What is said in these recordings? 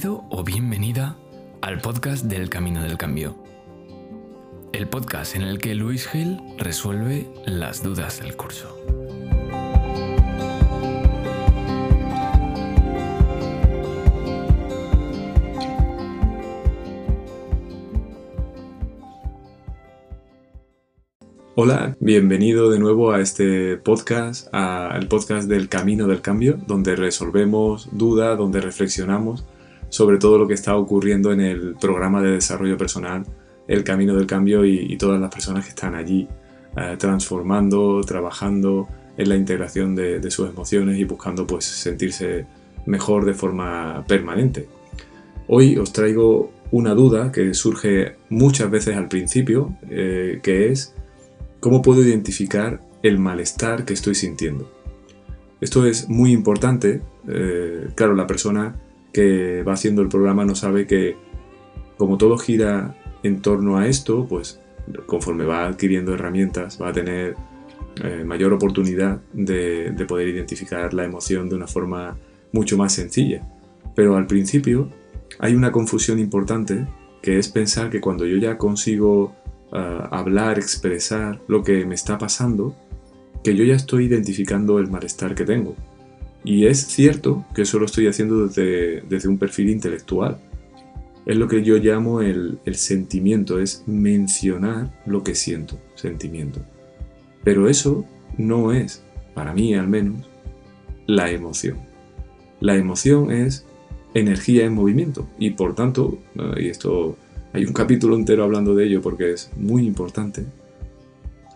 Bienvenido o bienvenida al podcast del Camino del Cambio. El podcast en el que Luis Gil resuelve las dudas del curso. Hola, bienvenido de nuevo a este podcast, al podcast del Camino del Cambio, donde resolvemos dudas, donde reflexionamos sobre todo lo que está ocurriendo en el programa de desarrollo personal, el Camino del Cambio y, todas las personas que están allí eh, transformando, trabajando en la integración de, sus emociones y buscando pues sentirse mejor de forma permanente. Hoy os traigo una duda que surge muchas veces al principio, eh, que es ¿Cómo puedo identificar el malestar que estoy sintiendo? Esto es muy importante. Eh, claro, la persona que va haciendo el programa no sabe que como todo gira en torno a esto, pues conforme va adquiriendo herramientas va a tener eh, mayor oportunidad de, de poder identificar la emoción de una forma mucho más sencilla. Pero al principio hay una confusión importante que es pensar que cuando yo ya consigo hablar, expresar lo que me está pasando, que yo ya estoy identificando el malestar que tengo. Y es cierto que eso lo estoy haciendo desde, desde un perfil intelectual. Es lo que yo llamo el, el sentimiento, es mencionar lo que siento, sentimiento. Pero eso no es, para mí al menos, la emoción. La emoción es energía en movimiento y por tanto, y esto hay un capítulo entero hablando de ello porque es muy importante.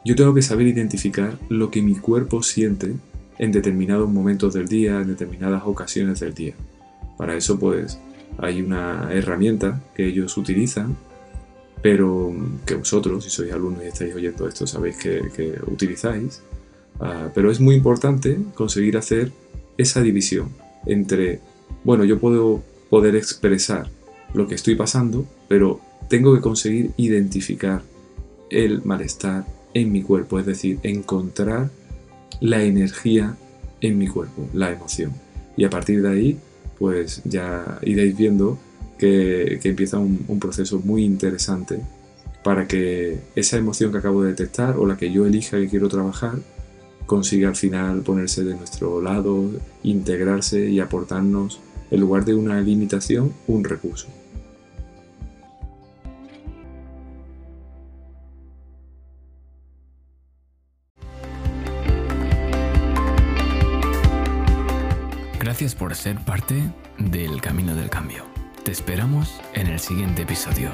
Yo tengo que saber identificar lo que mi cuerpo siente en determinados momentos del día, en determinadas ocasiones del día. Para eso pues hay una herramienta que ellos utilizan, pero que vosotros, si sois alumnos y estáis oyendo esto, sabéis que, utilizáis. Ah, pero es muy importante conseguir hacer esa división entre, bueno, yo puedo poder expresar lo que estoy pasando, pero tengo que conseguir identificar el malestar en mi cuerpo, es decir, encontrar la energía en mi cuerpo, la emoción. Y a partir de ahí, pues ya iréis viendo que, empieza un, un, proceso muy interesante para que esa emoción que acabo de detectar o la que yo elija que quiero trabajar consiga al final ponerse de nuestro lado, integrarse y aportarnos, en lugar de una limitación, un recurso. Gracias por ser parte del Camino del Cambio. Te esperamos en el siguiente episodio.